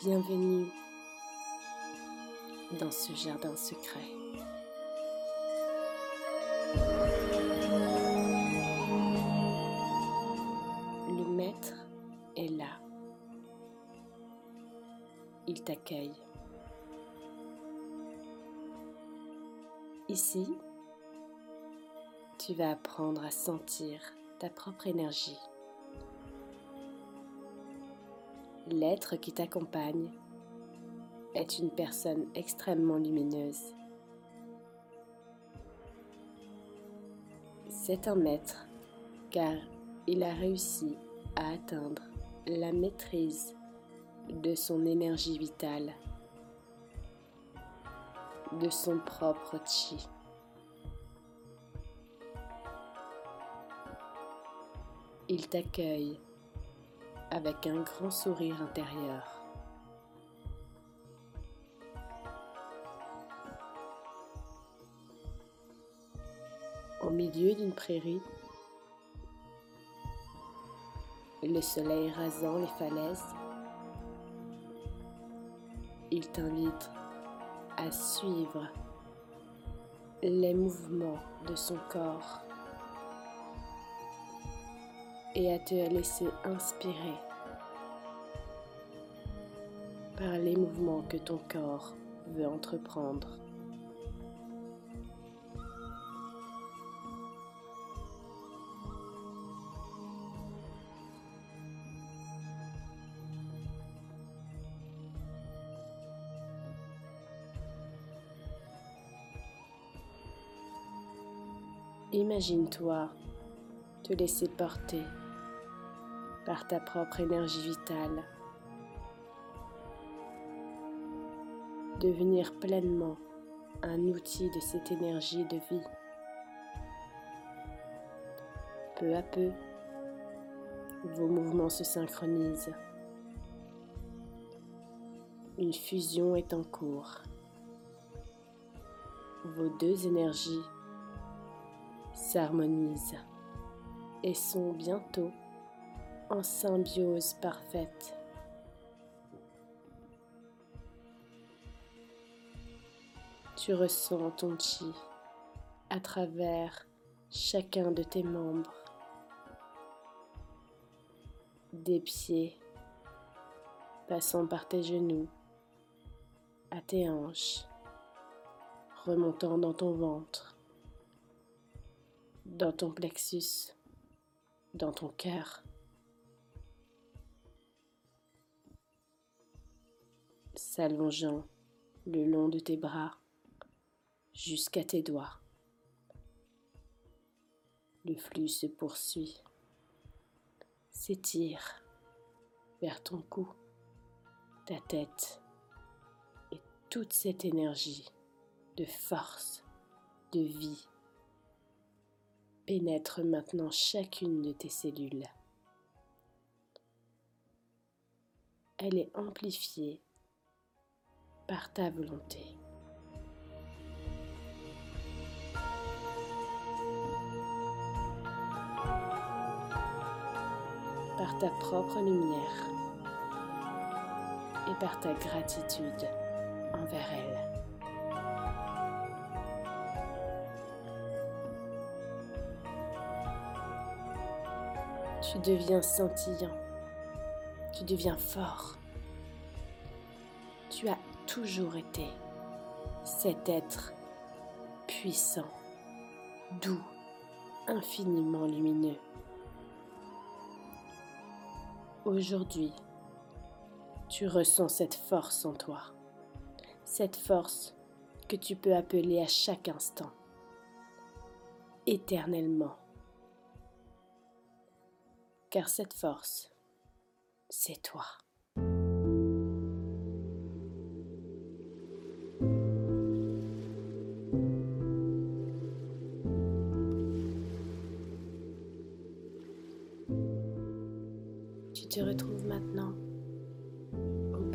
Bienvenue dans ce jardin secret. Le maître est là. Il t'accueille. Ici, tu vas apprendre à sentir ta propre énergie. L'être qui t'accompagne est une personne extrêmement lumineuse. C'est un maître car il a réussi à atteindre la maîtrise de son énergie vitale, de son propre chi. Il t'accueille avec un grand sourire intérieur. Au milieu d'une prairie, le soleil rasant les falaises, il t'invite à suivre les mouvements de son corps et à te laisser inspirer par les mouvements que ton corps veut entreprendre. Imagine-toi te laisser porter par ta propre énergie vitale. Devenir pleinement un outil de cette énergie de vie. Peu à peu, vos mouvements se synchronisent. Une fusion est en cours. Vos deux énergies s'harmonisent et sont bientôt en symbiose parfaite. Tu ressens ton chi à travers chacun de tes membres, des pieds passant par tes genoux à tes hanches, remontant dans ton ventre, dans ton plexus, dans ton cœur. S'allongeant le long de tes bras jusqu'à tes doigts. Le flux se poursuit, s'étire vers ton cou, ta tête et toute cette énergie de force, de vie pénètre maintenant chacune de tes cellules. Elle est amplifiée par ta volonté. Par ta propre lumière et par ta gratitude envers elle. Tu deviens scintillant, tu deviens fort. Toujours été cet être puissant, doux, infiniment lumineux. Aujourd'hui, tu ressens cette force en toi, cette force que tu peux appeler à chaque instant, éternellement. Car cette force, c'est toi.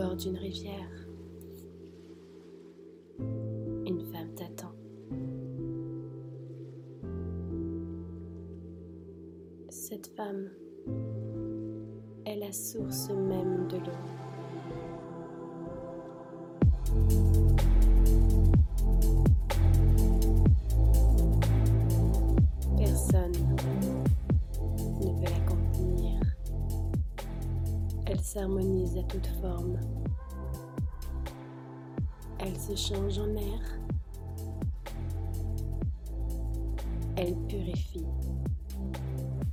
Bord d'une rivière. Une femme t'attend. Cette femme est la source même de l'eau. S'harmonise à toute forme. Elle se change en air. Elle purifie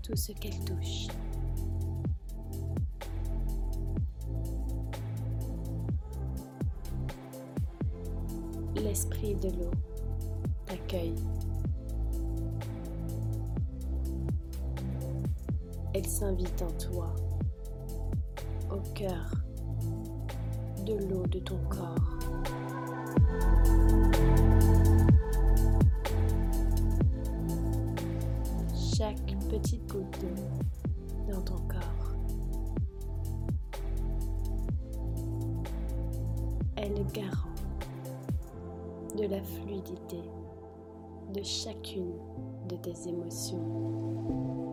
tout ce qu'elle touche. L'esprit de l'eau t'accueille. Elle s'invite en toi, cœur de l'eau de ton corps. Chaque petite goutte d'eau dans ton corps. Elle garant de la fluidité de chacune de tes émotions.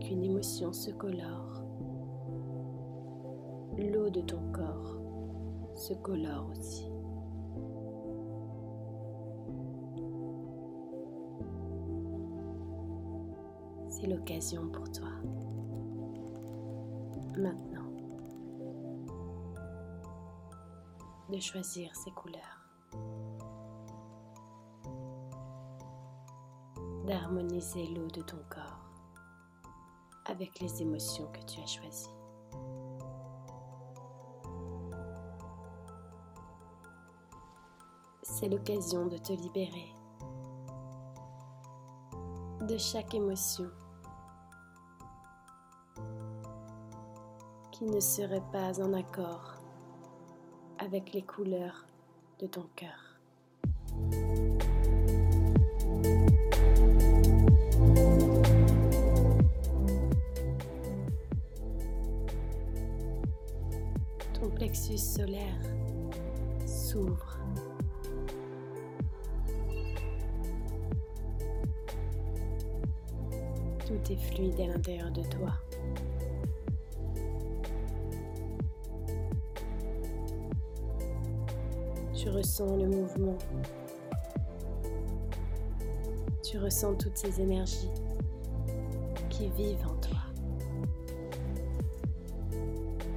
Qu'une émotion se colore, l'eau de ton corps se colore aussi. C'est l'occasion pour toi. Maintenant, de choisir ces couleurs, d'harmoniser l'eau de ton corps avec les émotions que tu as choisies. C'est l'occasion de te libérer de chaque émotion qui ne serait pas en accord avec les couleurs de ton cœur. Est fluide à l'intérieur de toi. Tu ressens le mouvement. Tu ressens toutes ces énergies qui vivent en toi.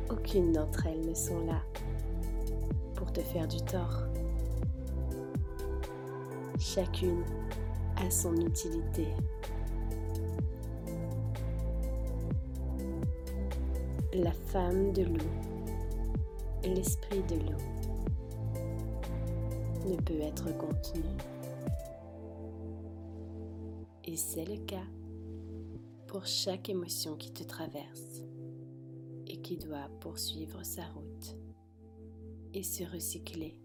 Aucune d'entre elles ne sont là pour te faire du tort. Chacune a son utilité. La femme de l'eau, l'esprit de l'eau ne peut être contenu. Et c'est le cas pour chaque émotion qui te traverse et qui doit poursuivre sa route et se recycler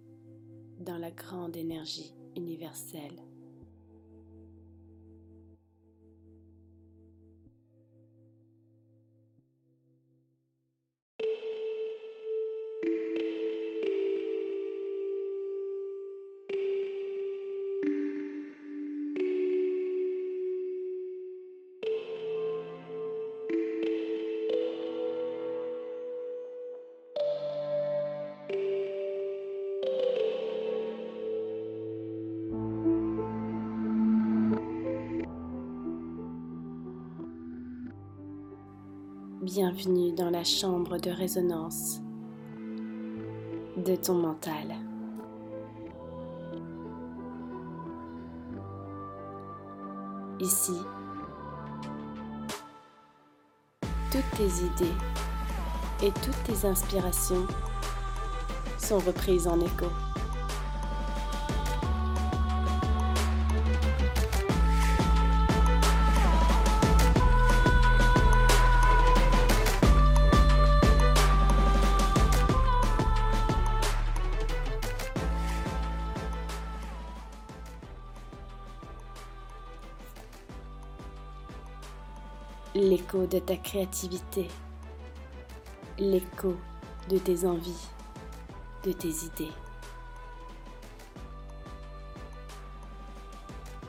dans la grande énergie universelle. Bienvenue dans la chambre de résonance de ton mental. Ici, toutes tes idées et toutes tes inspirations sont reprises en écho. L'écho de ta créativité, l'écho de tes envies, de tes idées.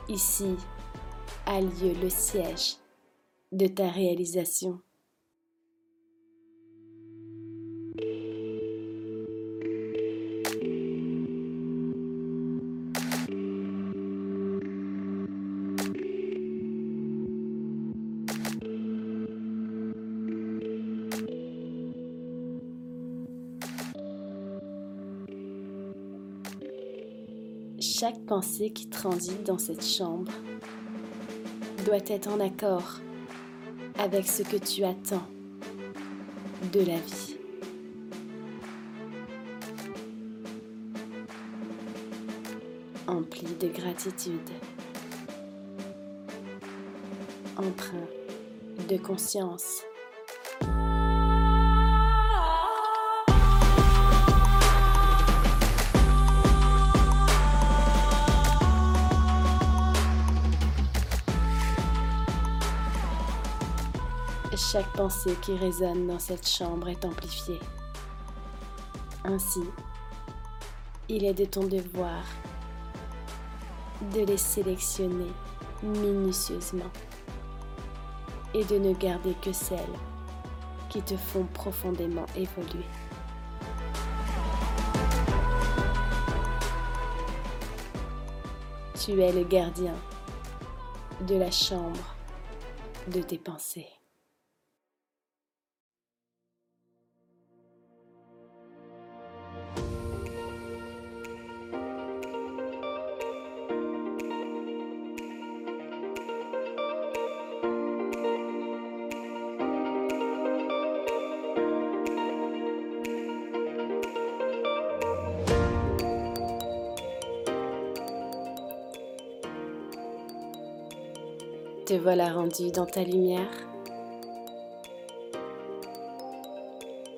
Ici a lieu le siège de ta réalisation. Chaque pensée qui transite dans cette chambre doit être en accord avec ce que tu attends de la vie. Empli de gratitude, empreint de conscience. Chaque pensée qui résonne dans cette chambre est amplifiée. Ainsi, il est de ton devoir de les sélectionner minutieusement et de ne garder que celles qui te font profondément évoluer. Tu es le gardien de la chambre de tes pensées. Te voilà rendu dans ta lumière.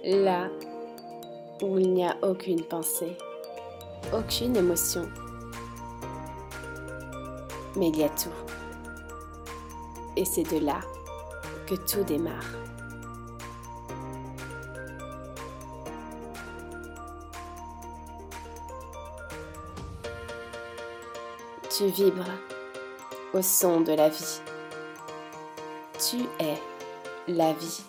Là où il n'y a aucune pensée, aucune émotion. Mais il y a tout. Et c'est de là que tout démarre. Tu vibres au son de la vie. Tu es la vie.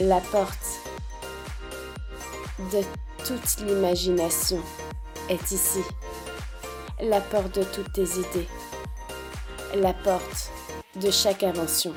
La porte de toute l'imagination est ici. La porte de toutes tes idées. La porte de chaque invention.